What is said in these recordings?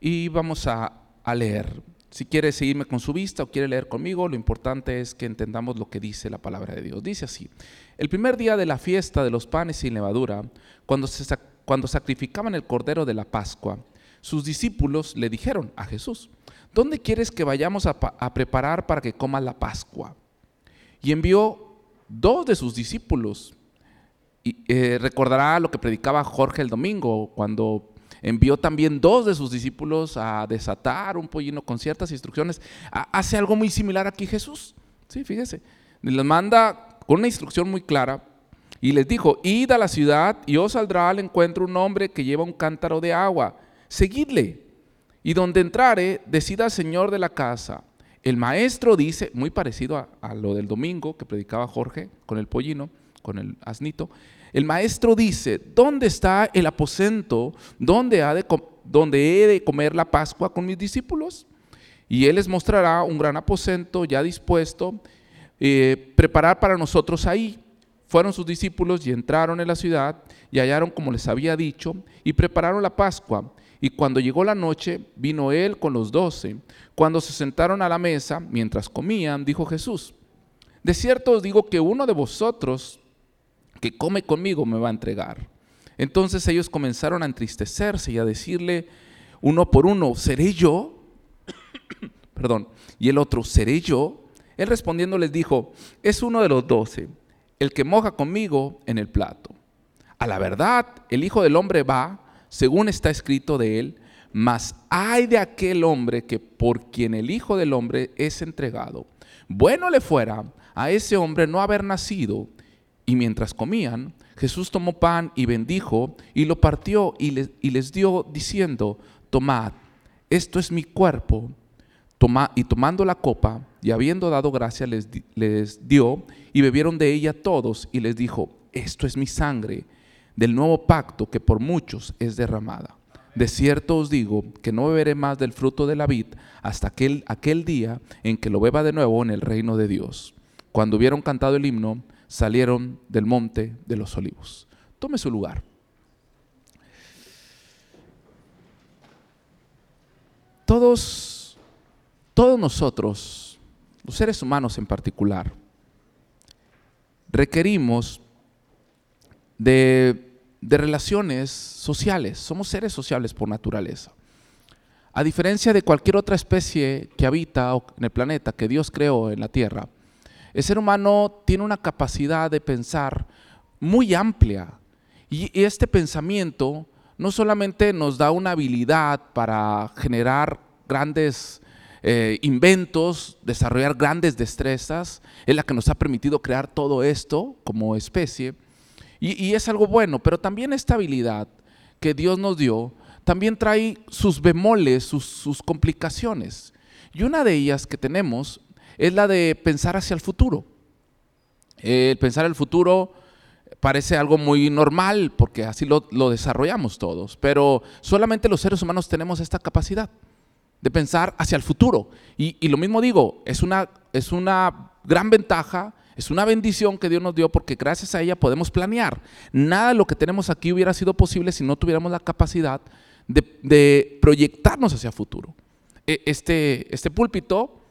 y vamos a, a leer. Si quiere seguirme con su vista o quiere leer conmigo, lo importante es que entendamos lo que dice la palabra de Dios. Dice así, el primer día de la fiesta de los panes sin levadura, cuando, cuando sacrificaban el cordero de la Pascua, sus discípulos le dijeron a Jesús, ¿dónde quieres que vayamos a, preparar para que coma la Pascua? Y envió dos de sus discípulos. Y, eh, recordará lo que predicaba Jorge el domingo, cuando envió también dos de sus discípulos a desatar un pollino con ciertas instrucciones. Hace algo muy similar aquí Jesús. Sí, fíjese. Les manda con una instrucción muy clara y les dijo, id a la ciudad y os saldrá al encuentro un hombre que lleva un cántaro de agua. Seguidle. Y donde entrare, decida al Señor de la casa. El maestro dice, muy parecido a, a lo del domingo que predicaba Jorge con el pollino, con el asnito, el maestro dice, ¿dónde está el aposento donde, he de comer la Pascua con mis discípulos? Y él les mostrará un gran aposento ya dispuesto, eh, preparar para nosotros ahí. Fueron sus discípulos y entraron en la ciudad y hallaron como les había dicho y prepararon la Pascua. Y cuando llegó la noche, vino él con los doce. Cuando se sentaron a la mesa, mientras comían, dijo Jesús, de cierto os digo que uno de vosotros que come conmigo me va a entregar. Entonces ellos comenzaron a entristecerse y a decirle uno por uno, ¿seré yo? Perdón. Y el otro, ¿seré yo? Él respondiendo les dijo, es uno de los doce, el que moja conmigo en el plato. A la verdad, el Hijo del Hombre va, según está escrito de él, mas hay de aquel hombre que por quien el Hijo del Hombre es entregado. Bueno le fuera a ese hombre no haber nacido y mientras comían, Jesús tomó pan y bendijo y lo partió y les, dio diciendo, tomad, esto es mi cuerpo. Toma, y tomando la copa y habiendo dado gracia les, les dio y bebieron de ella todos y les dijo, esto es mi sangre del nuevo pacto que por muchos es derramada. De cierto os digo que no beberé más del fruto de la vid hasta aquel día en que lo beba de nuevo en el reino de Dios. Cuando hubieron cantado el himno, salieron del monte de los olivos. Tome su lugar. Todos, todos nosotros, los seres humanos en particular, requerimos de, de relaciones sociales. Somos seres sociales por naturaleza. A diferencia de cualquier otra especie que habita en el planeta que Dios creó en la Tierra, el ser humano tiene una capacidad de pensar muy amplia y este pensamiento no solamente nos da una habilidad para generar grandes eh, inventos, desarrollar grandes destrezas, es la que nos ha permitido crear todo esto como especie, y, es algo bueno, pero también esta habilidad que Dios nos dio, también trae sus bemoles, sus, sus complicaciones. Y una de ellas que tenemos es la de pensar hacia el futuro. El pensar el futuro parece algo muy normal porque así lo, desarrollamos todos, pero solamente los seres humanos tenemos esta capacidad de pensar hacia el futuro. Y, lo mismo digo, es una, es una gran ventaja, es una bendición que Dios nos dio porque gracias a ella podemos planear. Nada de lo que tenemos aquí hubiera sido posible si no tuviéramos la capacidad de, proyectarnos hacia el futuro. E, este, este púlpito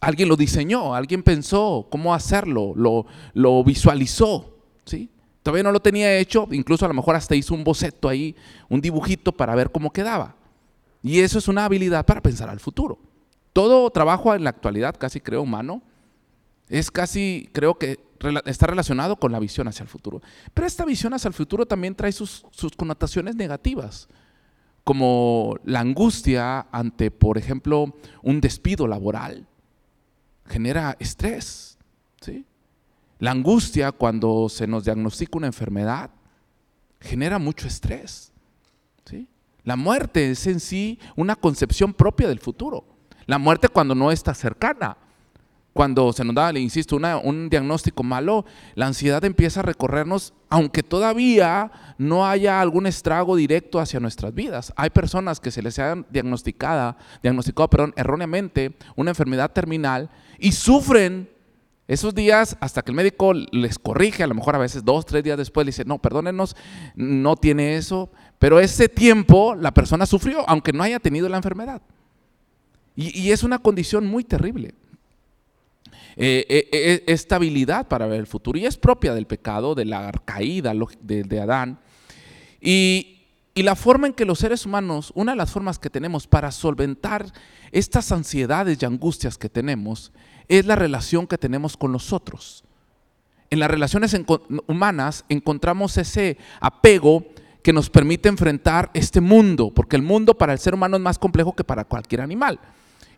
Alguien lo diseñó, alguien pensó cómo hacerlo, lo, visualizó. ¿sí? Todavía no lo tenía hecho, incluso a lo mejor hasta hizo un boceto ahí, un dibujito para ver cómo quedaba. Y eso es una habilidad para pensar al futuro. Todo trabajo en la actualidad, casi creo humano, es casi, creo que está relacionado con la visión hacia el futuro. Pero esta visión hacia el futuro también trae sus connotaciones negativas, como la angustia ante, por ejemplo, un despido laboral genera estrés. ¿sí? La angustia cuando se nos diagnostica una enfermedad genera mucho estrés. ¿sí? La muerte es en sí una concepción propia del futuro. La muerte cuando no está cercana. Cuando se nos da, le insisto, un diagnóstico malo, la ansiedad empieza a recorrernos, aunque todavía no haya algún estrago directo hacia nuestras vidas. Hay personas que se les ha diagnosticado, diagnosticado perdón, erróneamente una enfermedad terminal y sufren esos días hasta que el médico les corrige, a lo mejor a veces dos, tres días después le dice, no, perdónenos, no tiene eso, Pero ese tiempo la persona sufrió, aunque no haya tenido la enfermedad. Y, es una condición muy terrible. Eh, eh, eh, estabilidad para ver el futuro. Y es propia del pecado, de la caída de, Adán. Y la forma en que los seres humanos, una de las formas que tenemos para solventar estas ansiedades y angustias que tenemos, es la relación que tenemos con los otros. En las relaciones humanas encontramos ese apego que nos permite enfrentar este mundo, porque el mundo para el ser humano es más complejo que para cualquier animal.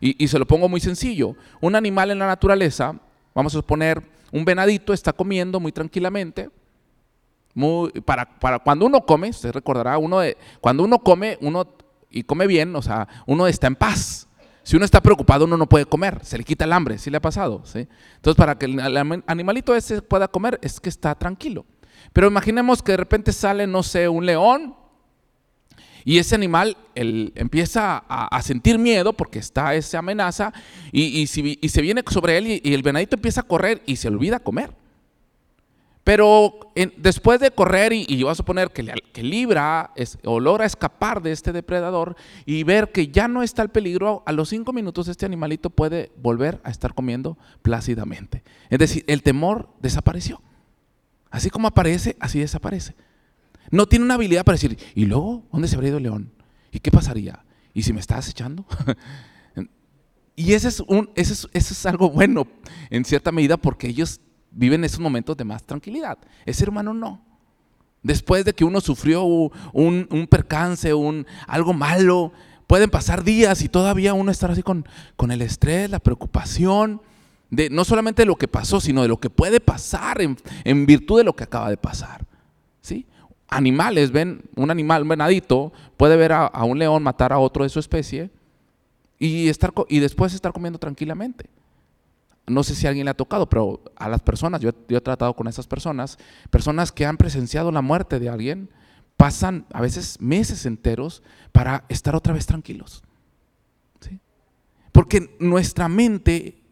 Y, se lo pongo muy sencillo. Un animal en la naturaleza, vamos a suponer, un venadito está comiendo muy tranquilamente. para, para, cuando uno come, usted recordará, uno cuando uno come, uno y come bien, o sea, uno está en paz. Si uno está preocupado, uno no puede comer, se le quita el hambre, ¿sí le ha pasado? ¿sí? Entonces, para que el animalito ese pueda comer, es que está tranquilo. Pero imaginemos que de repente sale, no sé, un león y ese animal empieza a, sentir miedo porque está esa amenaza y, se viene sobre él y, el venadito empieza a correr y se olvida comer. Pero después de correr y, yo a suponer que, libra o logra escapar de este depredador y ver que ya no está el peligro, a los cinco minutos este animalito puede volver a estar comiendo plácidamente. Es decir, el temor desapareció. Así como aparece, así desaparece. No tiene una habilidad para decir, ¿y luego dónde se habría ido el león? ¿Y qué pasaría? ¿Y si me está acechando? y ese es, ese, algo bueno en cierta medida porque ellos viven esos momentos de más tranquilidad. El ser humano no. Después de que uno sufrió un, percance, un, algo malo, pueden pasar días y todavía uno estar así con, con el estrés, la preocupación de no solamente de lo que pasó, sino de lo que puede pasar en, virtud de lo que acaba de pasar. ¿sí? Animales, ven, un animal, un venadito, puede ver a, un león matar a otro de su especie y, estar, y después estar comiendo tranquilamente. No sé si a alguien le ha tocado, pero a las personas, yo, he tratado con esas personas, personas que han presenciado la muerte de alguien, pasan a veces meses enteros para estar otra vez tranquilos. ¿sí? Porque nuestra mente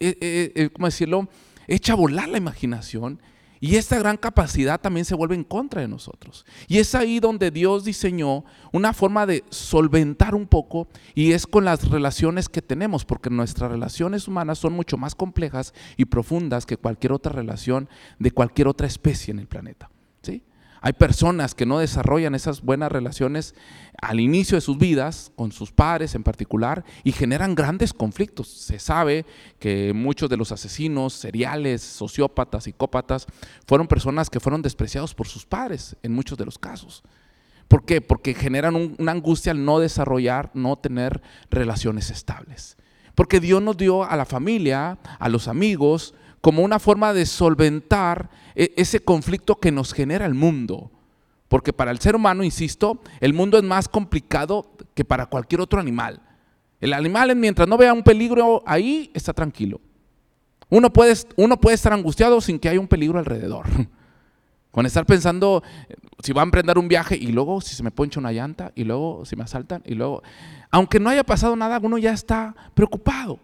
eh, eh, eh, ¿cómo decirlo? Echa a volar la imaginación y esta gran capacidad también se vuelve en contra de nosotros. Y es ahí donde Dios diseñó una forma de solventar un poco y es con las relaciones que tenemos, porque nuestras relaciones humanas son mucho más complejas y profundas que cualquier otra relación de cualquier otra especie en el planeta. Hay personas que no desarrollan esas buenas relaciones al inicio de sus vidas, con sus padres en particular, y generan grandes conflictos. Se sabe que muchos de los asesinos seriales, sociópatas, psicópatas, fueron personas que fueron despreciados por sus padres en muchos de los casos. ¿Por qué? Porque generan una angustia al no desarrollar, no tener relaciones estables. Porque Dios nos dio a la familia, a los amigos, como una forma de solventar e, ese conflicto que nos genera el mundo. Porque para el ser humano, insisto, el mundo es más complicado que para cualquier otro animal. El animal, mientras no vea un peligro ahí, está tranquilo. Uno puede, uno puede estar angustiado sin que haya un peligro alrededor. Con estar pensando si va a emprender un viaje y luego si se me poncha una llanta y luego si me asaltan y luego, aunque no haya pasado nada, uno ya está preocupado.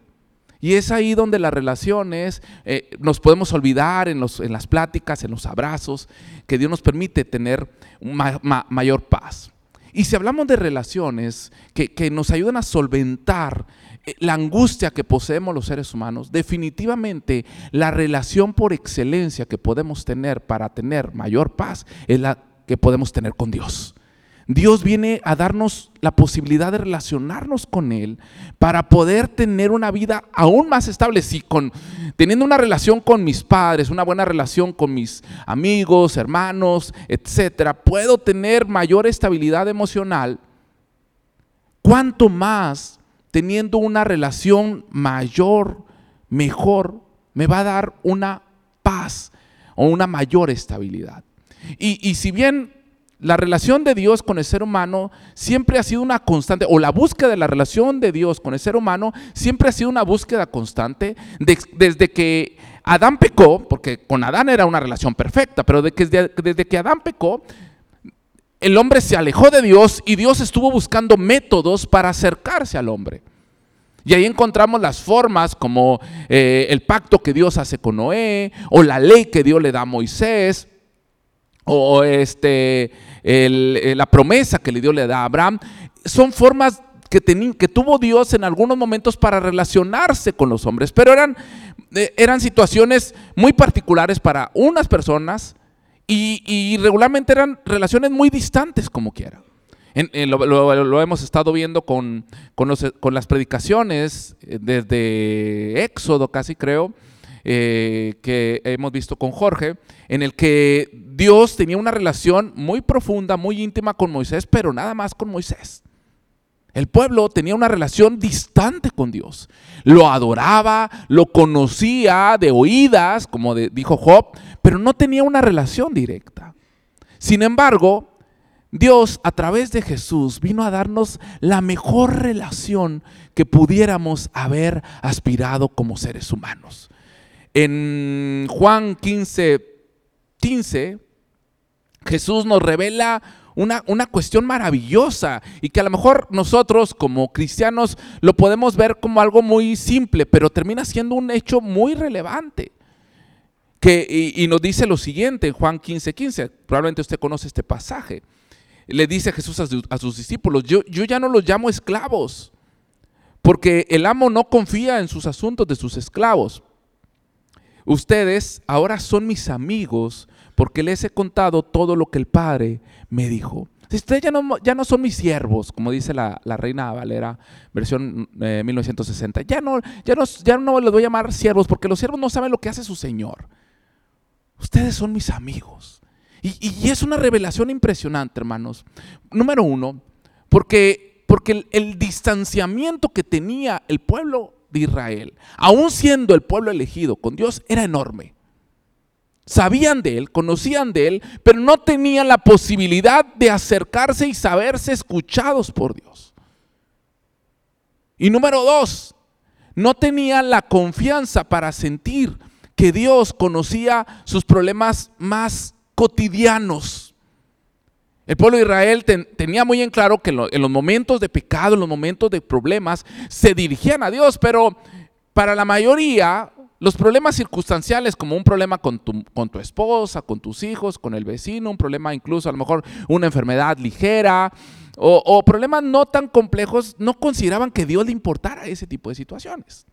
Y es ahí donde las relaciones eh, nos podemos olvidar en, las pláticas, en los abrazos, que Dios nos permite tener mayor paz. Y si hablamos de relaciones que, nos ayudan a solventar eh, la angustia que poseemos los seres humanos, definitivamente la relación por excelencia que podemos tener para tener mayor paz es la que podemos tener con Dios. Dios viene a darnos la posibilidad de relacionarnos con Él para poder tener una vida aún más estable. Si con, teniendo una relación con mis padres, una buena relación con mis amigos, hermanos, etcétera, puedo tener mayor estabilidad emocional, cuanto más teniendo una relación mayor, mejor, me va a dar una paz o una mayor estabilidad. Y, y si bien la relación de Dios con el ser humano siempre ha sido una constante, o la búsqueda de la relación de Dios con el ser humano siempre ha sido una búsqueda constante desde que Adán pecó, porque con Adán era una relación perfecta, pero desde, que Adán pecó, el hombre se alejó de Dios y Dios estuvo buscando métodos para acercarse al hombre. Y ahí encontramos las formas como eh, el pacto que Dios hace con Noé, o la ley que Dios le da a Moisés, o este, eh, la promesa que le dio le da a Abraham, son formas que, que tuvo Dios en algunos momentos para relacionarse con los hombres, pero eran, eh, eran situaciones muy particulares para unas personas y, regularmente eran relaciones muy distantes como quiera. lo, hemos estado viendo con, con, las predicaciones eh, desde Éxodo casi creo, eh, que hemos visto con Jorge, en el que Dios tenía una relación muy profunda, muy íntima con Moisés, pero nada más con Moisés. El pueblo tenía una relación distante con Dios. Lo adoraba, lo conocía de oídas, como dijo Job, pero no tenía una relación directa. Sin embargo, Dios a través de Jesús vino a darnos la mejor relación que pudiéramos haber aspirado como seres humanos. En Juan 15, 15, Jesús nos revela una, una, cuestión maravillosa y que a lo mejor nosotros como cristianos lo podemos ver como algo muy simple, pero termina siendo un hecho muy relevante. Que, y, nos dice lo siguiente en Juan 15, 15, probablemente usted conoce este pasaje. Le dice Jesús a, sus discípulos, yo, yo ya no los llamo esclavos, porque el amo no confía en sus asuntos de sus esclavos. Ustedes ahora son mis amigos porque les he contado todo lo que el Padre me dijo. Ustedes ya no, ya no son mis siervos, como dice la, Reina Valera, versión 1960. Eh, ya no, ya, no, ya no les voy a llamar siervos porque los siervos no saben lo que hace su Señor. Ustedes son mis amigos. Y, es una revelación impresionante, hermanos. Número uno, porque, porque el, el distanciamiento que tenía el pueblo de Israel, aún siendo el pueblo elegido con Dios, era enorme. Sabían de él, conocían de él, pero no tenían la posibilidad de acercarse y saberse escuchados por Dios. Y número dos, no tenían la confianza para sentir que Dios conocía sus problemas más cotidianos. El pueblo de Israel tenía muy en claro que en, los momentos de pecado, en los momentos de problemas, se dirigían a Dios, pero para la mayoría los problemas circunstanciales, como un problema con tu, esposa, con tus hijos, con el vecino, un problema incluso a lo mejor una enfermedad ligera, o, problemas no tan complejos, no consideraban que Dios le importara ese tipo de situaciones.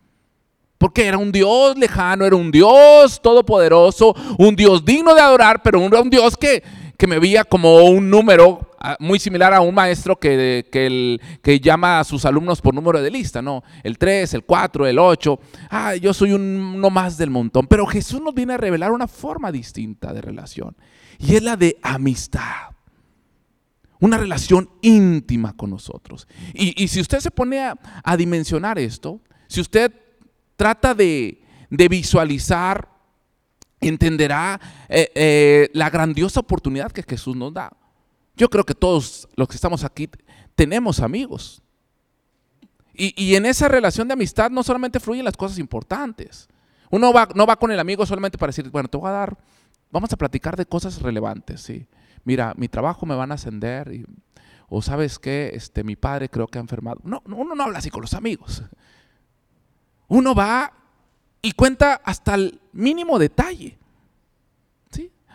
Porque era un Dios lejano, era un Dios todopoderoso, un Dios digno de adorar, pero un, un Dios que, que me veía como un número muy similar a un maestro que, que, llama a sus alumnos por número de lista, ¿no? El 3, el 4, el 8. Ah, yo soy uno más del montón. Pero Jesús nos viene a revelar una forma distinta de relación. Y es la de amistad. Una relación íntima con nosotros. Y, si usted se pone a, dimensionar esto, si usted trata de, visualizar, entenderá eh, eh, la grandiosa oportunidad que Jesús nos da. Yo creo que todos los que estamos aquí tenemos amigos. Y, en esa relación de amistad no solamente fluyen las cosas importantes. Uno va, no va con el amigo solamente para decir, bueno, te voy a dar, vamos a platicar de cosas relevantes. ¿sí? Mira, mi trabajo me van a ascender. Y, o sabes qué, este, mi padre creo que ha enfermado. No, uno no habla así con los amigos. Uno va y cuenta hasta el mínimo detalle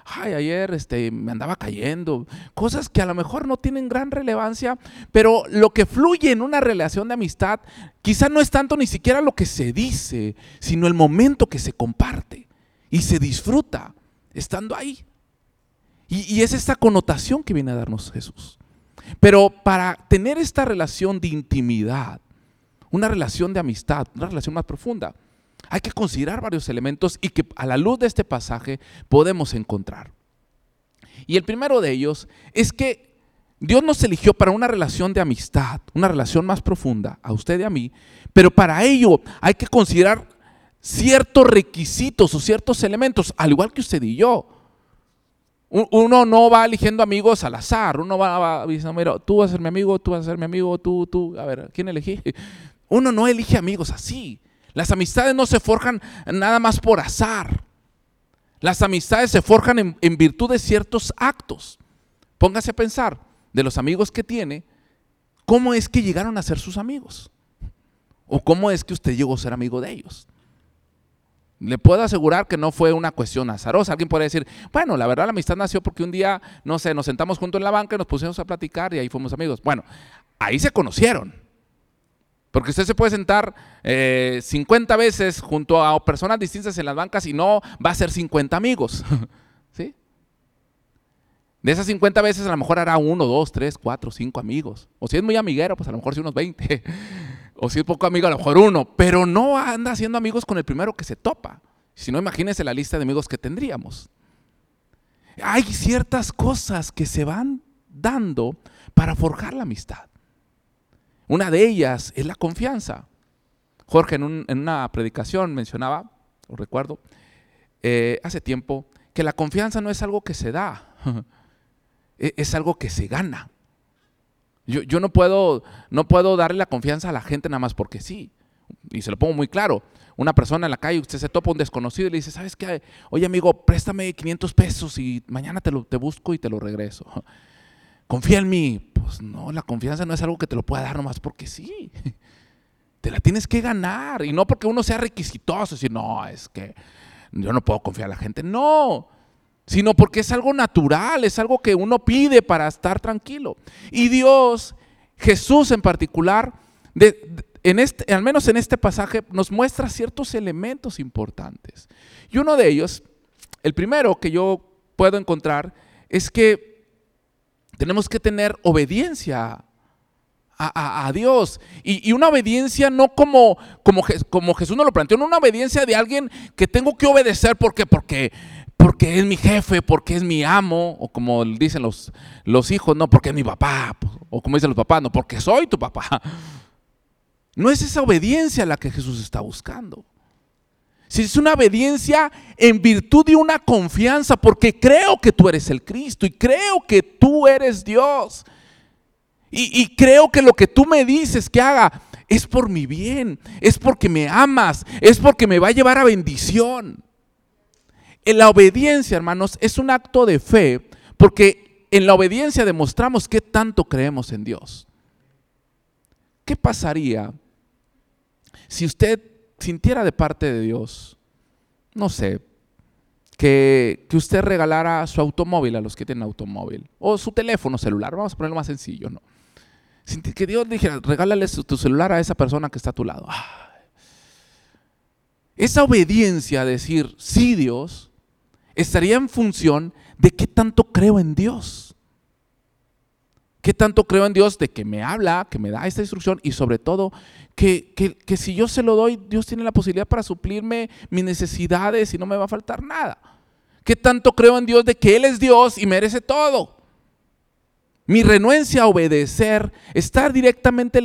ay, ayer este, me andaba cayendo, cosas que a lo mejor no tienen gran relevancia, pero lo que fluye en una relación de amistad quizá no es tanto ni siquiera lo que se dice, sino el momento que se comparte y se disfruta estando ahí. Y, y es esta connotación que viene a darnos Jesús. Pero para tener esta relación de intimidad, una relación de amistad, una relación más profunda, hay que considerar varios elementos y que a la luz de este pasaje podemos encontrar. Y el primero de ellos es que Dios nos eligió para una relación de amistad, una relación más profunda, a usted y a mí, pero para ello hay que considerar ciertos requisitos o ciertos elementos, al igual que usted y yo. Uno no va eligiendo amigos al azar, uno va, diciendo, mira, tú vas a ser mi amigo, tú vas a ser mi amigo, tú, tú, a ver, ¿quién elegí? Uno no elige amigos así. Las amistades no se forjan nada más por azar. Las amistades se forjan en, virtud de ciertos actos. Póngase a pensar de los amigos que tiene, cómo es que llegaron a ser sus amigos. O cómo es que usted llegó a ser amigo de ellos. Le puedo asegurar que no fue una cuestión azarosa. Alguien puede decir, bueno, la verdad la amistad nació porque un día, no sé, nos sentamos juntos en la banca y nos pusimos a platicar y ahí fuimos amigos. Bueno, ahí se conocieron. Porque usted se puede sentar 50 eh, veces junto a personas distintas en las bancas y no va a ser 50 amigos. ¿Sí? De esas 50 veces a lo mejor hará uno, dos, tres, cuatro, cinco amigos. O si es muy amiguero, pues a lo mejor sí unos 20. o si es poco amigo, a lo mejor uno. Pero no anda haciendo amigos con el primero que se topa. Si no, imagínese la lista de amigos que tendríamos. Hay ciertas cosas que se van dando para forjar la amistad. Una de ellas es la confianza. Jorge en, una predicación mencionaba, lo recuerdo, eh, hace tiempo, que la confianza no es algo que se da, e, es algo que se gana. Yo, no, puedo, no puedo darle la confianza a la gente nada más porque sí. Y se lo pongo muy claro. Una persona en la calle, usted se topa un desconocido y le dice, ¿sabes qué? Oye amigo, préstame 500 pesos y mañana te, te busco y te lo regreso. Confía en mí. Pues no, la confianza no es algo que te lo pueda dar nomás porque sí. Te la tienes que ganar. Y no porque uno sea requisitoso, decir, no, es que yo no puedo confiar a la gente. No, sino porque es algo natural, es algo que uno pide para estar tranquilo. Y Dios, Jesús en particular, en este, al menos en este pasaje, nos muestra ciertos elementos importantes. Y uno de ellos, el primero que yo puedo encontrar, es que tenemos que tener obediencia a, Dios. Y, una obediencia no como, como, como Jesús nos lo planteó, no una obediencia de alguien que tengo que obedecer porque, porque porque es mi jefe, porque es mi amo, o como dicen los, los hijos, no, porque es mi papá, o como dicen los papás, no, porque soy tu papá. No es esa obediencia la que Jesús está buscando. Si es una obediencia en virtud de una confianza, porque creo que tú eres el Cristo y creo que tú eres Dios. Y, creo que lo que tú me dices que haga es por mi bien, es porque me amas, es porque me va a llevar a bendición. En la obediencia, hermanos, es un acto de fe, porque en la obediencia demostramos qué tanto creemos en Dios. ¿Qué pasaría si usted sintiera de parte de Dios, no sé, que, que, usted regalara su automóvil a los que tienen automóvil, o su teléfono celular, vamos a ponerlo más sencillo, ¿no? Que Dios dijera, regálale tu celular a esa persona que está a tu lado. Esa obediencia a decir, sí Dios, estaría en función de qué tanto creo en Dios. ¿Qué tanto creo en Dios de que me habla, que me da esta instrucción y sobre todo que, que, si yo se lo doy, Dios tiene la posibilidad para suplirme mis necesidades y no me va a faltar nada? ¿Qué tanto creo en Dios de que Él es Dios y merece todo? Mi renuencia a obedecer está directamente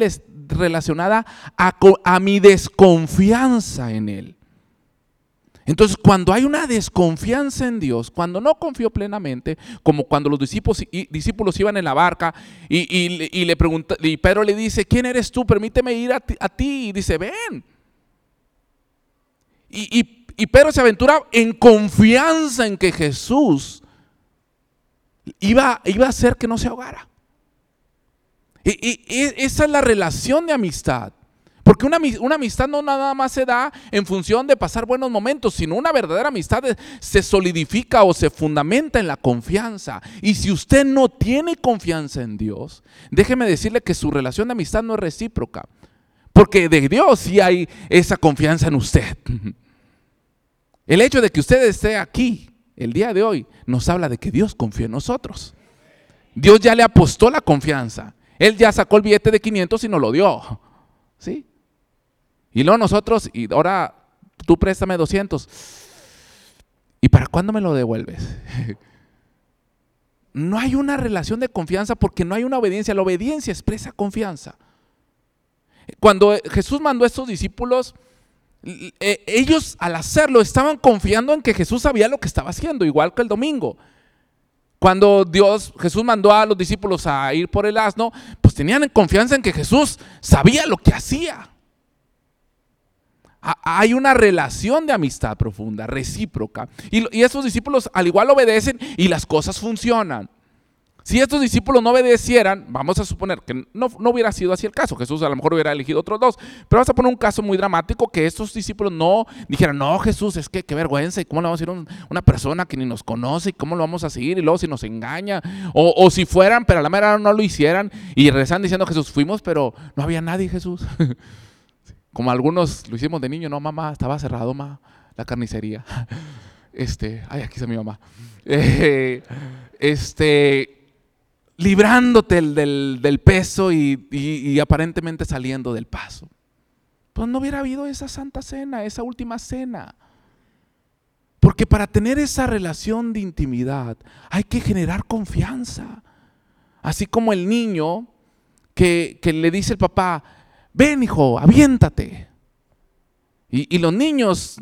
relacionada a, a mi desconfianza en Él. Entonces, cuando hay una desconfianza en Dios, cuando no confío plenamente, como cuando los discípulos, iban en la barca y, le Pedro le dice, ¿quién eres tú? Permíteme ir a ti. Y dice, ven. Y, Pedro se aventura en confianza en que Jesús iba, iba a hacer que no se ahogara. Y, esa es la relación de amistad. Porque una, amistad no nada más se da en función de pasar buenos momentos, sino una verdadera amistad se solidifica o se fundamenta en la confianza. Y si usted no tiene confianza en Dios, déjeme decirle que su relación de amistad no es recíproca. Porque de Dios sí hay esa confianza en usted. El hecho de que usted esté aquí el día de hoy nos habla de que Dios confía en nosotros. Dios ya le apostó la confianza. Él ya sacó el billete de 500 y nos lo dio. ¿Sí? Y luego nosotros, y ahora tú préstame 200. ¿Y para cuándo me lo devuelves? no hay una relación de confianza porque no hay una obediencia. La obediencia expresa confianza. Cuando Jesús mandó a estos discípulos, e, ellos al hacerlo estaban confiando en que Jesús sabía lo que estaba haciendo, igual que el domingo. Cuando Dios, Jesús mandó a los discípulos a ir por el asno, pues tenían confianza en que Jesús sabía lo que hacía hay una relación de amistad profunda, recíproca. Y, esos discípulos al igual obedecen y las cosas funcionan. Si estos discípulos no obedecieran, vamos a suponer que no, no, hubiera sido así el caso, Jesús a lo mejor hubiera elegido otros dos, pero vamos a poner un caso muy dramático que estos discípulos no dijeran, no Jesús, es que qué vergüenza, y cómo le vamos a decir a una persona que ni nos conoce, y cómo lo vamos a seguir, y luego si nos engaña, o, o si fueran, pero a la mera no lo hicieran, y rezan diciendo Jesús, fuimos, pero no había nadie Jesús. Como algunos lo hicimos de niño, no mamá, estaba cerrado ma, la carnicería. Este, ay, aquí está mi mamá. Eh, este librándote del, peso y, aparentemente saliendo del paso. Pues no hubiera habido esa santa cena, esa última cena. Porque para tener esa relación de intimidad hay que generar confianza. Así como el niño que, que le dice el papá, ven hijo, aviéntate. Y, los niños,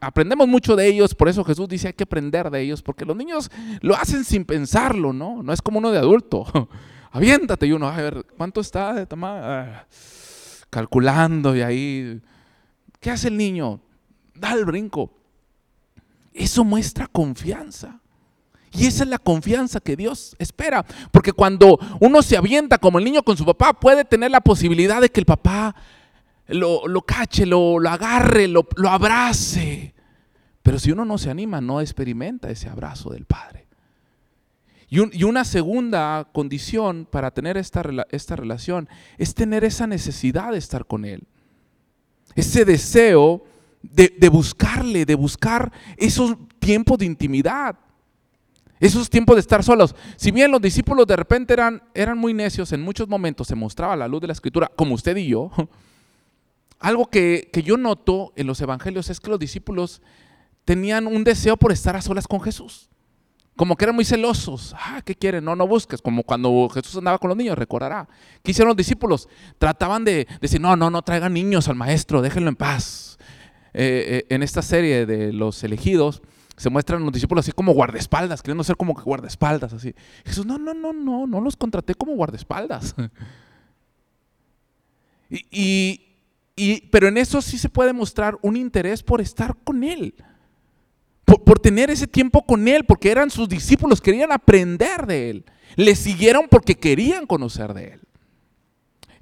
aprendemos mucho de ellos, por eso Jesús dice hay que aprender de ellos, porque los niños lo hacen sin pensarlo, ¿no? No es como uno de adulto. Aviéntate y uno, a ver, ¿cuánto está de ah, calculando y ahí. ¿Qué hace el niño? Da el brinco. Eso muestra confianza. Y esa es la confianza que Dios espera. Porque cuando uno se avienta como el niño con su papá, puede tener la posibilidad de que el papá lo, cache, lo, agarre, lo, abrace. Pero si uno no se anima, no experimenta ese abrazo del Padre. Y, una segunda condición para tener esta, esta relación es tener esa necesidad de estar con Él. Ese deseo de, de, buscarle, de buscar esos tiempos de intimidad. Esos tiempos de estar solos. Si bien los discípulos de repente eran, eran muy necios, en muchos momentos se mostraba la luz de la escritura, como usted y yo, algo que, yo noto en los evangelios es que los discípulos tenían un deseo por estar a solas con Jesús. Como que eran muy celosos. Ah, ¿qué quieren? No, no busques. Como cuando Jesús andaba con los niños, recordará. ¿Qué hicieron los discípulos? Trataban de decir, no, no, no traigan niños al maestro, déjenlo en paz. Eh, eh, en esta serie de los elegidos se muestran los discípulos así como guardaespaldas, queriendo ser como guardaespaldas, así. Jesús, no, no, no, no, no los contraté como guardaespaldas. y pero en eso sí se puede mostrar un interés por estar con Él, por, tener ese tiempo con Él, porque eran sus discípulos, querían aprender de Él, le siguieron porque querían conocer de Él.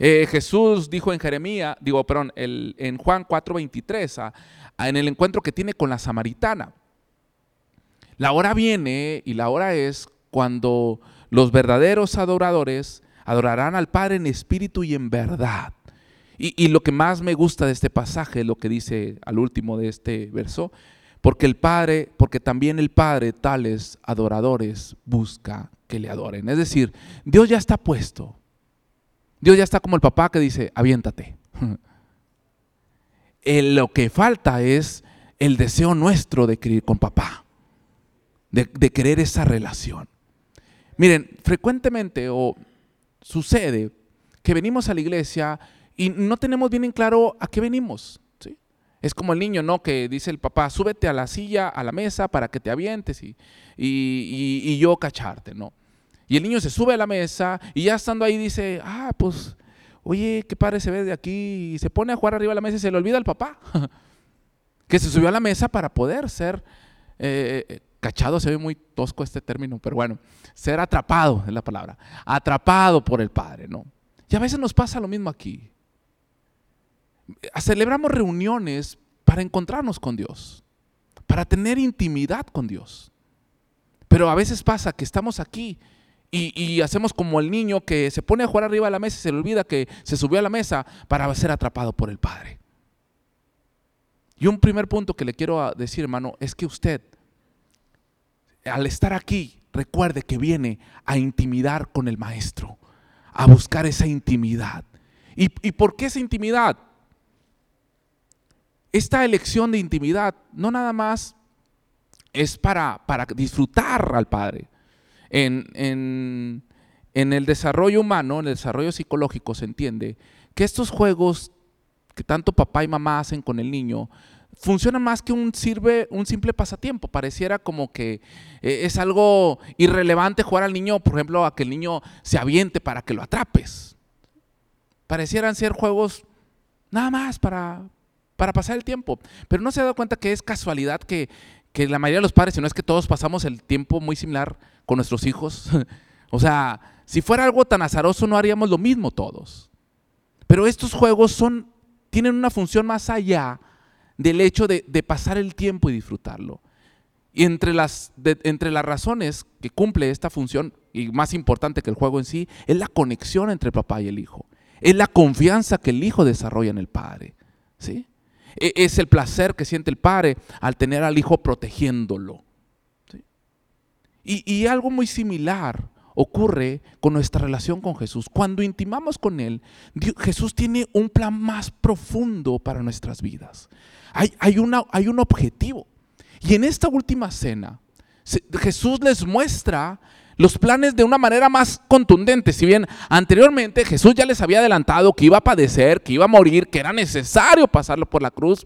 Eh, Jesús dijo en Jeremías, digo, perdón, en Juan 4:23, en el encuentro que tiene con la samaritana. La hora viene y la hora es cuando los verdaderos adoradores adorarán al Padre en espíritu y en verdad. Y, lo que más me gusta de este pasaje, lo que dice al último de este verso, porque el Padre, porque también el Padre tales adoradores busca que le adoren. Es decir, Dios ya está puesto. Dios ya está como el papá que dice, aviéntate. lo que falta es el deseo nuestro de querer con papá, de, querer esa relación. Miren, frecuentemente o sucede que venimos a la iglesia y no tenemos bien en claro a qué venimos. ¿sí? Es como el niño, ¿no? Que dice el papá, súbete a la silla, a la mesa para que te avientes y, y, yo cacharte, ¿no? Y el niño se sube a la mesa y ya estando ahí dice, ah, pues, oye, qué padre se ve de aquí. Y se pone a jugar arriba de la mesa y se le olvida al papá. que se subió a la mesa para poder ser eh, eh, cachado, se ve muy tosco este término, pero bueno, ser atrapado es la palabra, atrapado por el Padre, ¿no? Y a veces nos pasa lo mismo aquí celebramos reuniones para encontrarnos con Dios, para tener intimidad con Dios. Pero a veces pasa que estamos aquí y, hacemos como el niño que se pone a jugar arriba de la mesa y se le olvida que se subió a la mesa para ser atrapado por el Padre. Y un primer punto que le quiero decir, hermano, es que usted, al estar aquí, recuerde que viene a intimidar con el Maestro, a buscar esa intimidad. ¿Y, por qué esa intimidad? esta elección de intimidad no nada más es para, para disfrutar al Padre. En, en, el desarrollo humano, en el desarrollo psicológico, se entiende que estos juegos que tanto papá y mamá hacen con el niño funcionan más que un, sirve, un simple pasatiempo. Pareciera como que eh, es algo irrelevante jugar al niño, por ejemplo, a que el niño se aviente para que lo atrapes. Parecieran ser juegos nada más para, para pasar el tiempo. Pero no se ha dado cuenta que es casualidad que, la mayoría de los padres, si no es que todos pasamos el tiempo muy similar con nuestros hijos, O sea, si fuera algo tan azaroso no haríamos lo mismo todos. Pero estos juegos son, tienen una función más allá del hecho de, pasar el tiempo y disfrutarlo. Y entre las, entre las razones que cumple esta función, y más importante que el juego en sí, es la conexión entre papá y el hijo. Es la confianza que el hijo desarrolla en el padre. ¿sí? E, es el placer que siente el padre al tener al hijo protegiéndolo. Y, y algo muy similar ocurre con nuestra relación con Jesús. Cuando intimamos con Él, Jesús tiene un plan más profundo para nuestras vidas. Hay, un objetivo. Y en esta última cena, Jesús les muestra los planes de una manera más contundente. Si bien anteriormente Jesús ya les había adelantado que iba a padecer, que iba a morir, que era necesario pasarlo por la cruz,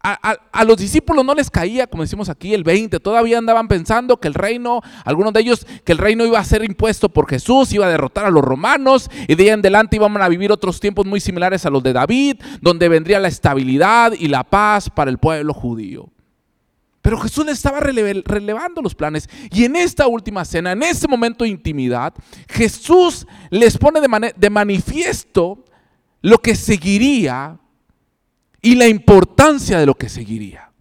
a, los discípulos no les caía, como decimos aquí, el 20. Todavía andaban pensando que el reino, algunos de ellos, que el reino iba a ser impuesto por Jesús, iba a derrotar a los romanos y de ahí en adelante iban a vivir otros tiempos muy similares a los de David, donde vendría la estabilidad y la paz para el pueblo judío. Pero Jesús les estaba relevando los planes. Y en esta última cena, en ese momento de intimidad, Jesús les pone de manifiesto lo que seguiría y la importancia de lo que seguiría.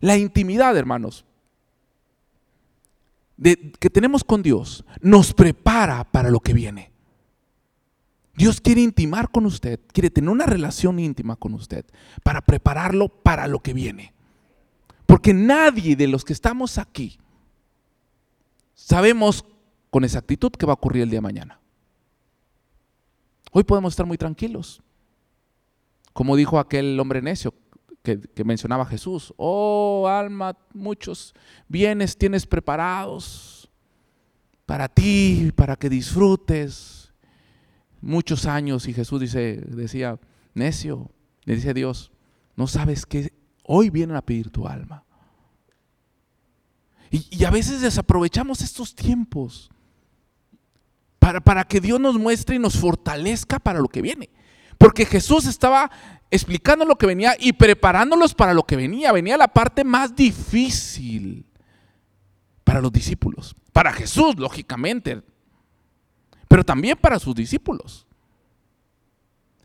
La intimidad, hermanos, que tenemos con Dios nos prepara para lo que viene. Dios quiere intimar con usted, quiere tener una relación íntima con usted para prepararlo para lo que viene. Porque nadie de los que estamos aquí sabemos con exactitud qué va a ocurrir el día de mañana. Hoy podemos estar muy tranquilos. Como dijo aquel hombre necio que, mencionaba Jesús, oh alma, muchos bienes tienes preparados para ti, para que disfrutes muchos años. Y Jesús dice, decía, necio, le dice Dios, no sabes que Hoy vienen a pedir tu alma. Y, a veces desaprovechamos estos tiempos para, para que Dios nos muestre y nos fortalezca para lo que viene. Porque Jesús estaba explicando lo que venía y preparándolos para lo que venía. Venía la parte más difícil para los discípulos. Para Jesús, lógicamente. Pero también para sus discípulos.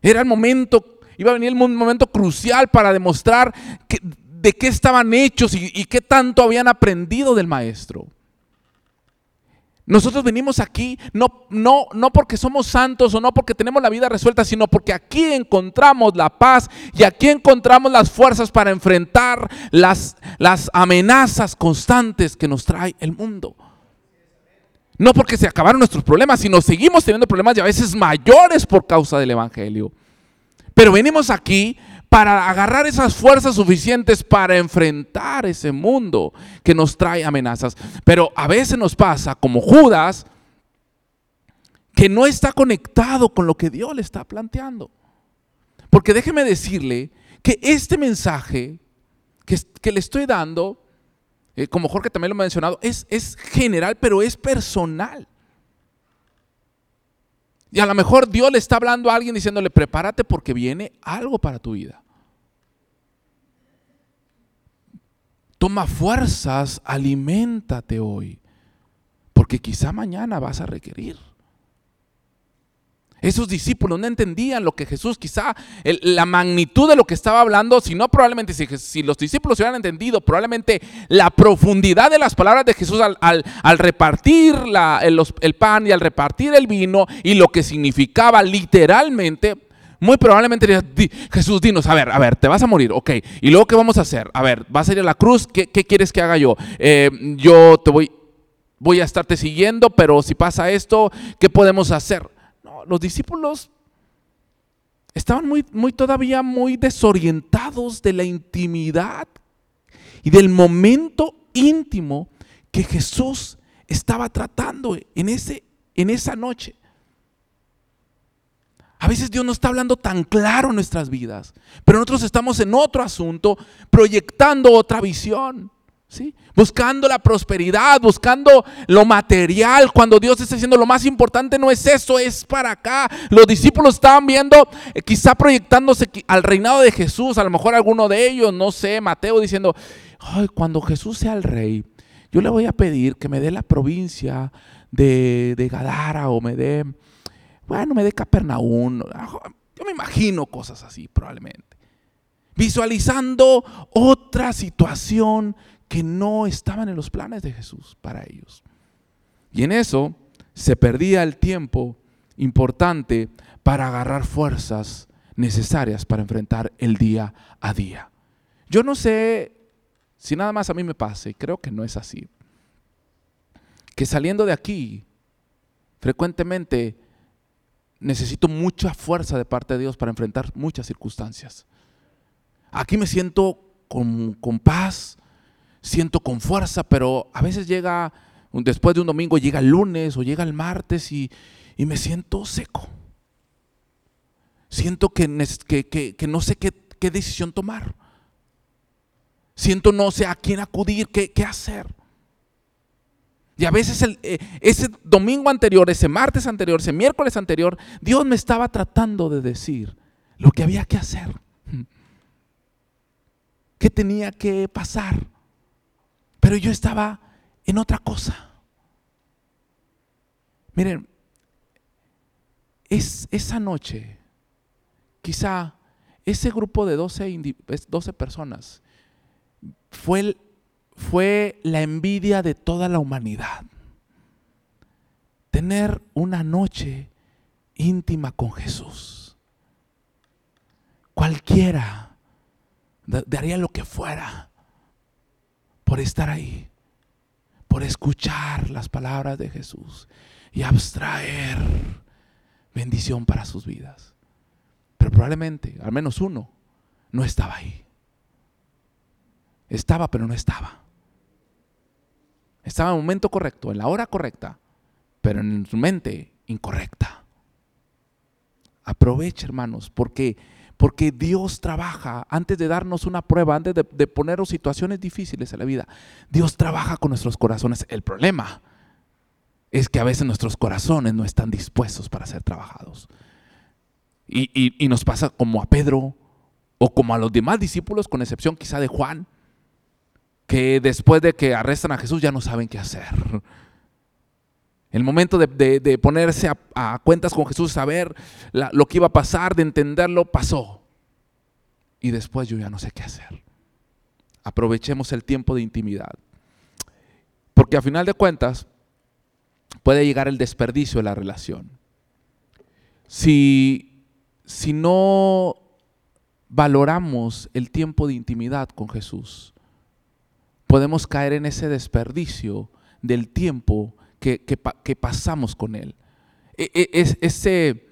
Era el momento iba a venir un momento crucial para demostrar de qué estaban hechos y, y qué tanto habían aprendido del maestro. Nosotros venimos aquí no, no, no porque somos santos o no porque tenemos la vida resuelta, sino porque aquí encontramos la paz y aquí encontramos las fuerzas para enfrentar las, las amenazas constantes que nos trae el mundo. No porque se acabaron nuestros problemas, sino seguimos teniendo problemas y a veces mayores por causa del Evangelio. Pero venimos aquí para agarrar esas fuerzas suficientes para enfrentar ese mundo que nos trae amenazas. Pero a veces nos pasa, como Judas, que no está conectado con lo que Dios le está planteando. Porque déjeme decirle que este mensaje que, le estoy dando, eh, como Jorge también lo ha mencionado, es, es general, pero es personal. Y a lo mejor Dios le está hablando a alguien diciéndole, prepárate porque viene algo para tu vida. Toma fuerzas, aliméntate hoy, porque quizá mañana vas a requerir. Esos discípulos no entendían lo que Jesús, quizá la magnitud de lo que estaba hablando, sino probablemente si, los discípulos hubieran entendido, probablemente la profundidad de las palabras de Jesús al, repartir el, pan y al repartir el vino y lo que significaba literalmente, muy probablemente Jesús, dinos, a ver, a ver, te vas a morir, ok, y luego qué vamos a hacer, a ver, vas a ir a la cruz, ¿qué, quieres que haga yo? Eh, yo te voy, voy a estarte siguiendo, pero si pasa esto, ¿qué podemos hacer? Los discípulos estaban muy, muy todavía muy desorientados de la intimidad y del momento íntimo que Jesús estaba tratando en, ese, en esa noche. A veces Dios no está hablando tan claro en nuestras vidas, pero nosotros estamos en otro asunto, proyectando otra visión. Buscando la prosperidad, buscando lo material, cuando Dios está diciendo lo más importante no es eso, es para acá. Los discípulos estaban viendo, eh, quizá proyectándose al reinado de Jesús, a lo mejor alguno de ellos, no sé, Mateo diciendo, Ay, cuando Jesús sea el rey, yo le voy a pedir que me dé la provincia de, de Gadara o me dé, bueno, me dé Capernaum. Yo me imagino cosas así probablemente. Visualizando otra situación que no estaban en los planes de Jesús para ellos. Y en eso se perdía el tiempo importante para agarrar fuerzas necesarias para enfrentar el día a día. Yo no sé si nada más a mí me pasa, y creo que no es así, que saliendo de aquí, frecuentemente necesito mucha fuerza de parte de Dios para enfrentar muchas circunstancias. Aquí me siento con, con paz, siento con fuerza, pero a veces llega, después de un domingo, llega el lunes o llega el martes y, y me siento seco. Siento que, que, que, no sé qué, qué, decisión tomar. Siento no sé a quién acudir, qué, qué hacer. Y a veces eh, ese domingo anterior, ese martes anterior, ese miércoles anterior, Dios me estaba tratando de decir lo que había que hacer. ¿Qué tenía que pasar? Pero yo estaba en otra cosa. Miren, es, esa noche, quizá ese grupo de 12, 12 personas fue, fue la envidia de toda la humanidad. Tener una noche íntima con Jesús. Cualquiera daría lo que fuera por estar ahí, por escuchar las palabras de Jesús y abstraer bendición para sus vidas. Pero probablemente, al menos uno, no estaba ahí. Estaba, pero no estaba. Estaba en el momento correcto, en la hora correcta, pero en su mente incorrecta. Aproveche, hermanos, porque porque Dios trabaja antes de darnos una prueba, antes de, de ponernos situaciones difíciles en la vida. Dios trabaja con nuestros corazones. El problema es que a veces nuestros corazones no están dispuestos para ser trabajados. Y, nos pasa como a Pedro o como a los demás discípulos, con excepción quizá de Juan, que después de que arrestan a Jesús ya no saben qué hacer. El momento de, ponerse a, cuentas con Jesús, saber lo que iba a pasar, de entenderlo, pasó. Y después yo ya no sé qué hacer. Aprovechemos el tiempo de intimidad. Porque a final de cuentas puede llegar el desperdicio de la relación. Si, si no valoramos el tiempo de intimidad con Jesús, podemos caer en ese desperdicio del tiempo que, pasamos con Él. E, e, ese,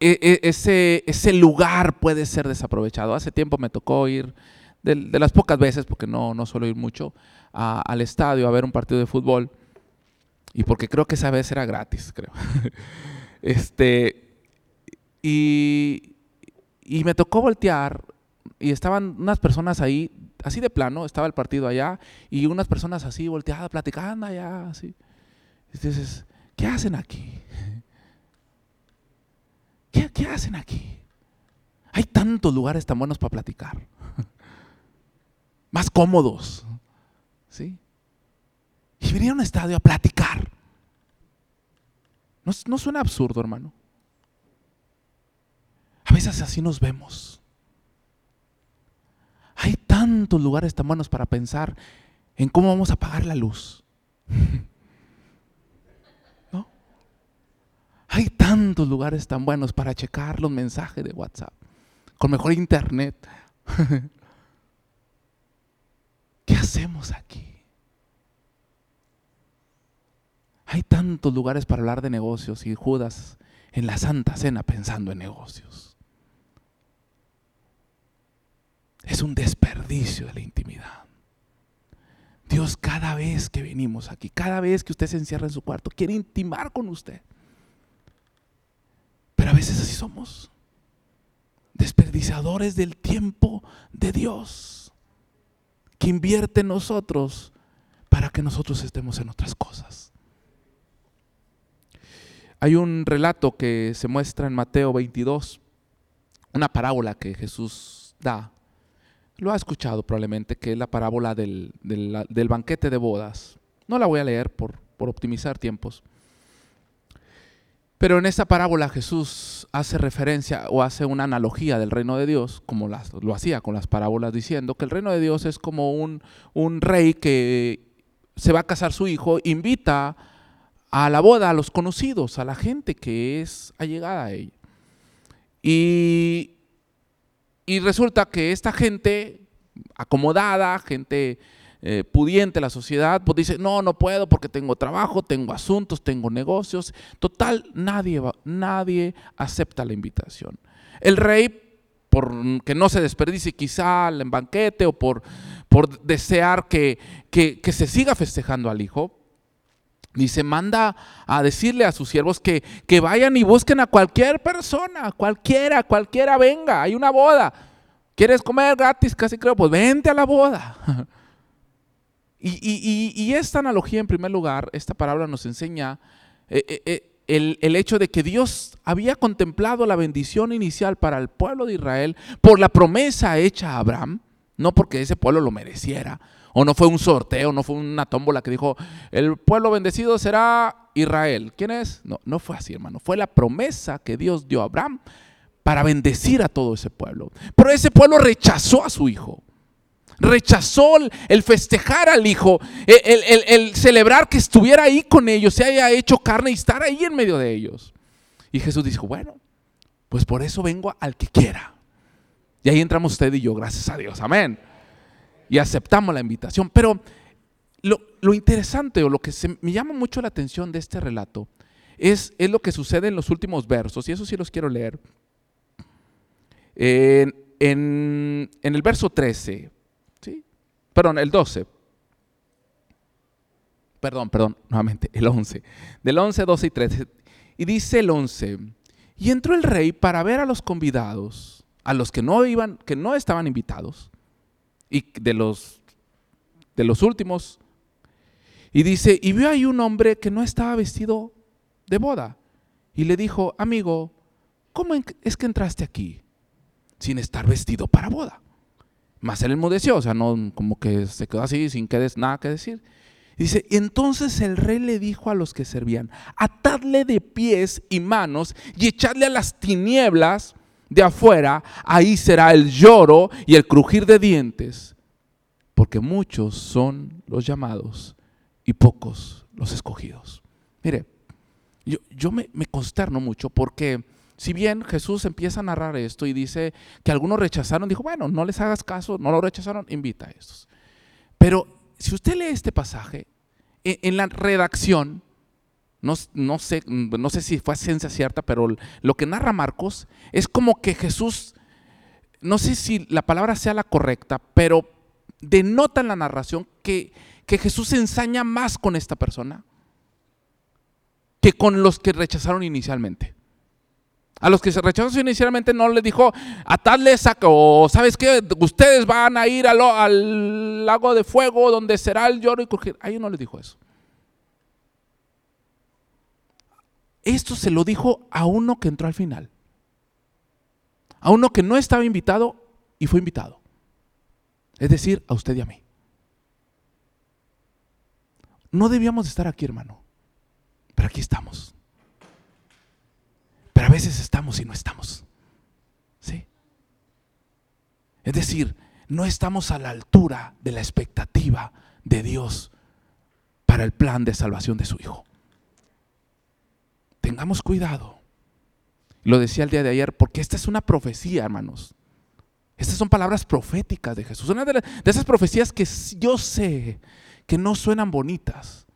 e, ese, ese lugar puede ser desaprovechado. Hace tiempo me tocó ir, de, las pocas veces, porque no, no suelo ir mucho, al estadio a ver un partido de fútbol. Y porque creo que esa vez era gratis, creo. este, y, y me tocó voltear y estaban unas personas ahí, así de plano, estaba el partido allá, y unas personas así volteadas, platicando allá, así. Entonces, ¿qué hacen aquí? ¿Qué, hacen aquí? Hay tantos lugares tan buenos para platicar. Más cómodos. ¿Sí? Y venir a un estadio a platicar. ¿No, ¿No, suena absurdo, hermano? A veces así nos vemos. Hay tantos lugares tan buenos para pensar en cómo vamos a pagar la luz. Hay tantos lugares tan buenos para checar los mensajes de WhatsApp, con mejor internet. ¿Qué hacemos aquí? Hay tantos lugares para hablar de negocios y Judas en la Santa Cena pensando en negocios. Es un desperdicio de la intimidad. Dios cada vez que venimos aquí, cada vez que usted se encierra en su cuarto, quiere intimar con usted. Pero a veces así somos. Desperdiciadores del tiempo de Dios. Que invierte en nosotros para que nosotros estemos en otras cosas. Hay un relato que se muestra en Mateo 22, una parábola que Jesús da. Lo ha escuchado probablemente, que es la parábola del, banquete de bodas. No la voy a leer por, por optimizar tiempos. Pero en esta parábola Jesús hace referencia o hace una analogía del reino de Dios, como lo hacía con las parábolas, diciendo que el reino de Dios es como un, un rey que se va a casar su hijo, invita a la boda a los conocidos, a la gente que es allegada a él. Y, y resulta que esta gente acomodada, gente eh, pudiente la sociedad, pues dice, no, no puedo porque tengo trabajo, tengo asuntos, tengo negocios. Total, nadie, nadie acepta la invitación. El rey, por que no se desperdicie quizá el banquete o por, desear que se siga festejando al hijo, Dice, manda a decirle a sus siervos que, que, vayan y busquen a cualquier persona, cualquiera, cualquiera venga, hay una boda. ¿Quieres comer gratis? Casi creo, pues vente a la boda. Y, esta analogía, en primer lugar, esta palabra nos enseña eh, eh, eh, el, el, hecho de que Dios había contemplado la bendición inicial para el pueblo de Israel por la promesa hecha a Abraham, no porque ese pueblo lo mereciera, o no fue un sorteo, no fue una tómbola que dijo, el pueblo bendecido será Israel. ¿Quién es? No, no fue así, hermano. Fue la promesa que Dios dio a Abraham para bendecir a todo ese pueblo. Pero ese pueblo rechazó a su hijo rechazó el festejar al Hijo, el, celebrar que estuviera ahí con ellos, se haya hecho carne y estar ahí en medio de ellos. Y Jesús dijo, bueno, pues por eso vengo al que quiera. Y ahí entramos usted y yo, gracias a Dios, amén. Y aceptamos la invitación. Pero lo, interesante o lo que me llama mucho la atención de este relato es, es, lo que sucede en los últimos versos, y eso sí los quiero leer. en, en el verso 13, Perdón, el 12. Perdón, perdón, nuevamente, el 11. Del 11, 12 y 13. Y dice el 11, y entró el rey para ver a los convidados, a los que no iban, que no estaban invitados, y de los de los últimos. Y dice, y vio ahí un hombre que no estaba vestido de boda. Y le dijo, amigo, ¿cómo es que entraste aquí sin estar vestido para boda? Más él enmudeció, o sea, no como que se quedó así sin que des, nada que decir. Dice, entonces el rey le dijo a los que servían, atadle de pies y manos y echadle a las tinieblas de afuera, ahí será el lloro y el crujir de dientes, porque muchos son los llamados y pocos los escogidos. Mire, yo, yo me, me consterno mucho porque si bien Jesús empieza a narrar esto y dice que algunos rechazaron, dijo, bueno, no les hagas caso, no lo rechazaron, invita a estos. Pero si usted lee este pasaje, e, en, la redacción, no, no, sé, no sé si fue ciencia cierta, pero lo que narra Marcos es como que Jesús, no sé si la palabra sea la correcta, pero denota en la narración que, que Jesús ensaña más con esta persona que con los que rechazaron inicialmente. A los que se rechazó inicialmente no les dijo, atadle saco, o sabes qué, ustedes van a ir al, lago de fuego donde será el lloro y crujir. A ellos no les dijo eso. Esto se lo dijo a uno que entró al final. A uno que no estaba invitado y fue invitado. Es decir, a usted y a mí. No debíamos estar aquí, hermano. Pero aquí estamos. Veces estamos y no estamos. ¿Sí? Es decir, no estamos a la altura de la expectativa de Dios para el plan de salvación de su Hijo. Tengamos cuidado. Lo decía el día de ayer, porque esta es una profecía, hermanos. Estas son palabras proféticas de Jesús. Una de esas profecías que yo sé que no suenan bonitas,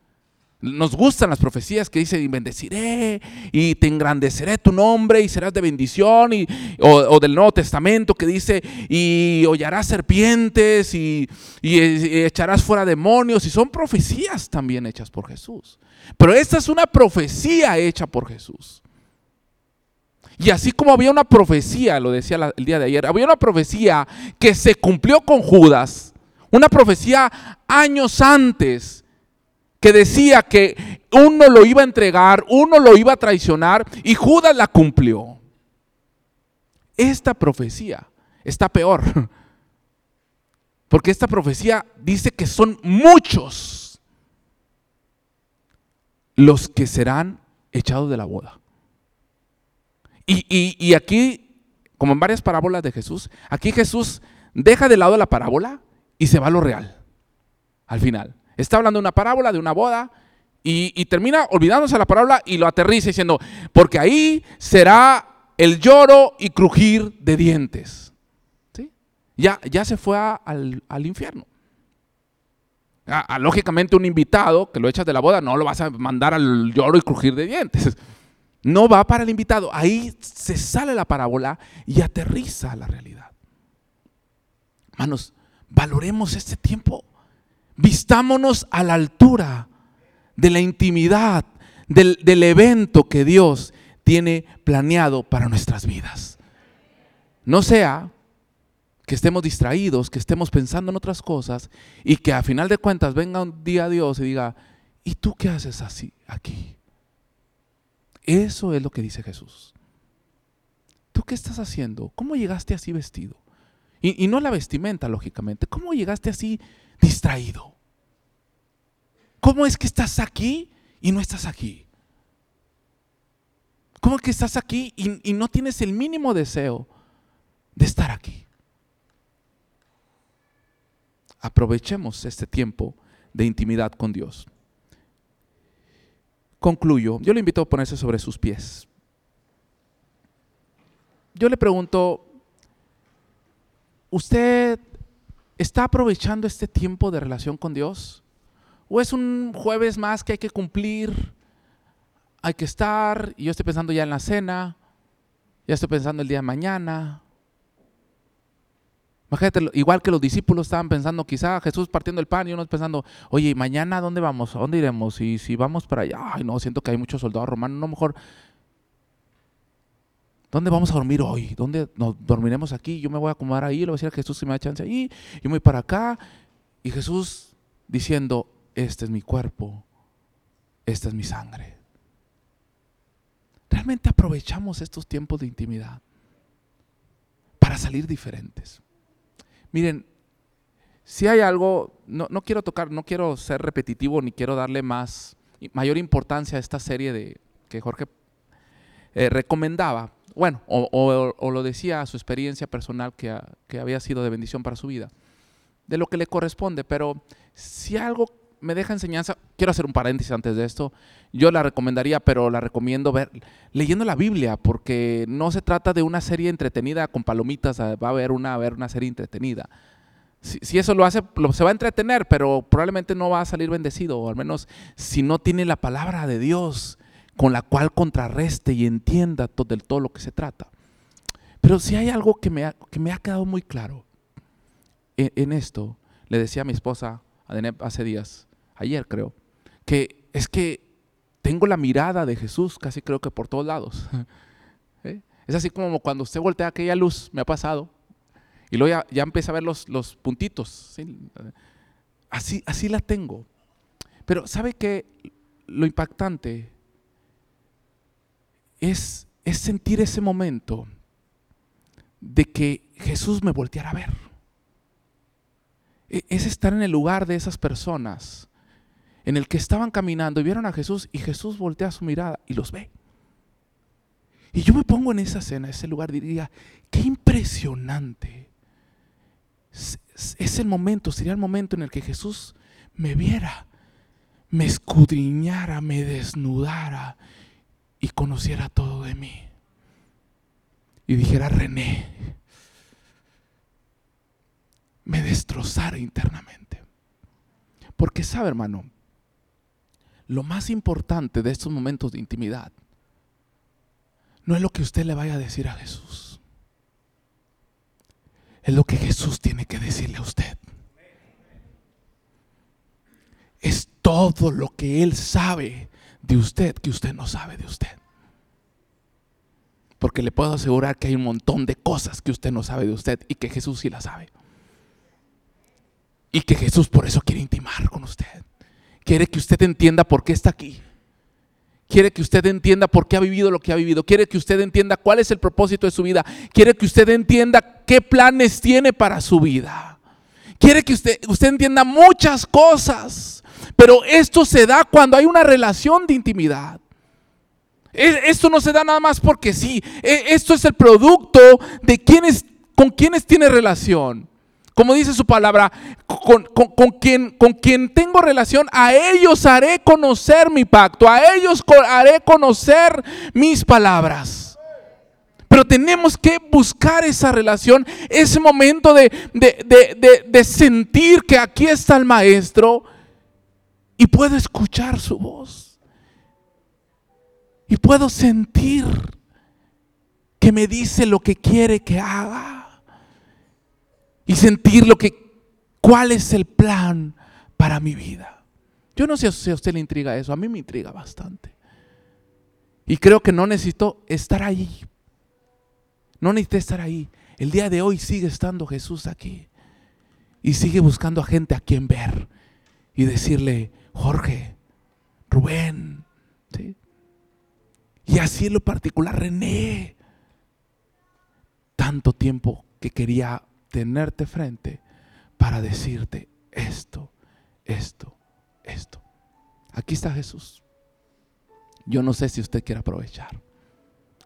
nos gustan las profecías que dicen, y bendeciré y te engrandeceré tu nombre y serás de bendición, y, o, del Nuevo Testamento que dice, y hollarás serpientes y, echarás fuera demonios, y son profecías también hechas por Jesús. Pero esta es una profecía hecha por Jesús. Y así como había una profecía, lo decía el día de ayer, había una profecía que se cumplió con Judas, una profecía años antes que decía que uno lo iba a entregar, uno lo iba a traicionar y Judas la cumplió. Esta profecía está peor. Porque esta profecía dice que son muchos. los que serán echados de la boda. Y, aquí, como en varias parábolas de Jesús, aquí Jesús deja de lado la parábola y se va a lo real, al final. Está hablando de una parábola, de una boda, y, termina olvidándose la parábola y lo aterriza diciendo, porque ahí será el lloro y crujir de dientes. ¿Sí? Ya, ya se fue al, infierno. lógicamente un invitado que lo echas de la boda no lo vas a mandar al lloro y crujir de dientes. No va para el invitado. Ahí se sale la parábola y aterriza la realidad. Hermanos, valoremos este tiempo. Vistámonos a la altura de la intimidad, del, evento que Dios tiene planeado para nuestras vidas. No sea que estemos distraídos, que estemos pensando en otras cosas y que a final de cuentas venga un día Dios y diga, ¿y tú qué haces así aquí? Eso es lo que dice Jesús. ¿Tú qué estás haciendo? ¿Cómo llegaste así vestido? Y, no la vestimenta, lógicamente. ¿Cómo llegaste así distraído? ¿Cómo es que estás aquí y no estás aquí? ¿Cómo es que estás aquí y, y no tienes el mínimo deseo de estar aquí? Aprovechemos este tiempo de intimidad con Dios concluyo, yo le invito a ponerse sobre sus pies. Yo le pregunto, ¿usted está aprovechando este tiempo de relación con Dios? ¿O es un jueves más que hay que cumplir? Hay que estar, y yo estoy pensando ya en la cena, ya estoy pensando el día de mañana, Imagínate, igual que los discípulos estaban pensando, quizá Jesús partiendo el pan y unos pensando, oye, mañana dónde vamos? ¿A dónde iremos? Y si vamos para allá, ay no, siento que hay muchos soldados romanos, no mejor. ¿Dónde vamos a dormir hoy? ¿Dónde nos dormiremos aquí? Yo me voy a acomodar ahí, le voy a decir a Jesús si me da chance ahí, yo me voy para acá. Y Jesús diciendo, este es mi cuerpo, esta es mi sangre. Realmente aprovechamos estos tiempos de intimidad para salir diferentes. Miren, si hay algo, no, quiero tocar, no quiero ser repetitivo ni quiero darle más, mayor importancia a esta serie de que Jorge eh, recomendaba, bueno, o, lo decía su experiencia personal que, que había sido de bendición para su vida, de lo que le corresponde, pero si algo me deja enseñanza, quiero hacer un paréntesis antes de esto, yo la recomendaría, pero la recomiendo ver leyendo la Biblia, porque no se trata de una serie entretenida con palomitas, ah, va a haber una, a ver una serie entretenida. Si, eso lo hace, se va a entretener, pero probablemente no va a salir bendecido, o al menos si no tiene la palabra de Dios con la cual contrarreste y entienda todo, del todo lo que se trata. Pero si hay algo que me ha, que me ha quedado muy claro en, esto, le decía a mi esposa hace días, ayer creo, que es que tengo la mirada de Jesús casi creo que por todos lados. ¿Eh? Es así como cuando usted voltea aquella luz, me ha pasado, y luego ya, empieza a ver los, los puntitos. Así, así la tengo. Pero ¿sabe que Lo impactante es, es sentir ese momento de que Jesús me volteara a ver. E, es estar en el lugar de esas personas en el que estaban caminando y vieron a Jesús y Jesús voltea su mirada y los ve. Y yo me pongo en esa escena, ese lugar, diría, qué impresionante. Es el momento, sería el momento en el que Jesús me viera, me escudriñara, me desnudara y conociera todo de mí. Y dijera, René, me destrozara internamente. Porque sabe, hermano, lo más importante de estos momentos de intimidad no es lo que usted le vaya a decir a Jesús. Es lo que Jesús tiene que decirle a usted. Es todo lo que Él sabe de usted que usted no sabe de usted. Porque le puedo asegurar que hay un montón de cosas que usted no sabe de usted y que Jesús sí las sabe. Y que Jesús por eso quiere intimar con usted. Quiere que usted entienda por qué está aquí. Quiere que usted entienda por qué ha vivido lo que ha vivido. Quiere que usted entienda cuál es el propósito de su vida. Quiere que usted entienda qué planes tiene para su vida. Quiere que usted, usted entienda muchas cosas. Pero esto se da cuando hay una relación de intimidad. E, esto no se da nada más porque sí. E, esto es el producto de quienes, con quienes tiene relación. Como dice su palabra, con, quien, con quien tengo relación, a ellos haré conocer mi pacto, a ellos haré conocer mis palabras. Pero tenemos que buscar esa relación, ese momento de, de sentir que aquí está el maestro y puedo escuchar su voz. Y puedo sentir que me dice lo que quiere que haga y sentir lo que, cuál es el plan para mi vida. Yo no sé si a usted le intriga eso, a mí me intriga bastante. Y creo que no necesito estar ahí. No necesito estar ahí. El día de hoy sigue estando Jesús aquí. Y sigue buscando a gente a quien ver. Y decirle, Jorge, Rubén. Y así en lo particular, René. Tanto tiempo que quería tenerte frente para decirte esto, esto, esto. Aquí está Jesús. Yo no sé si usted quiere aprovechar.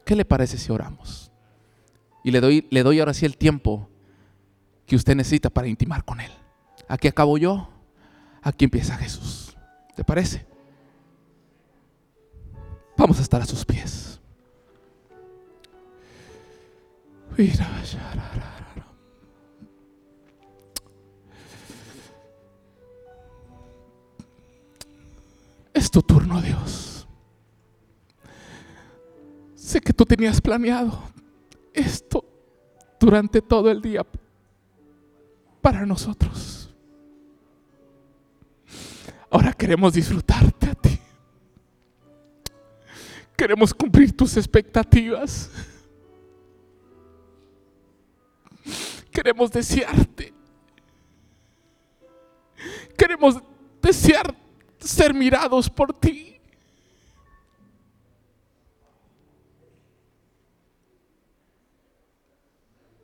¿Qué le parece si oramos? Y le doy, le doy ahora sí el tiempo que usted necesita para intimar con Él. Aquí acabo yo, aquí empieza Jesús. ¿Te parece? Vamos a estar a sus pies. Es tu turno, Dios. Sé que tú tenías planeado esto durante todo el día para nosotros. Ahora queremos disfrutarte a ti. Queremos cumplir tus expectativas. Queremos desearte. Queremos desear ser mirados por ti.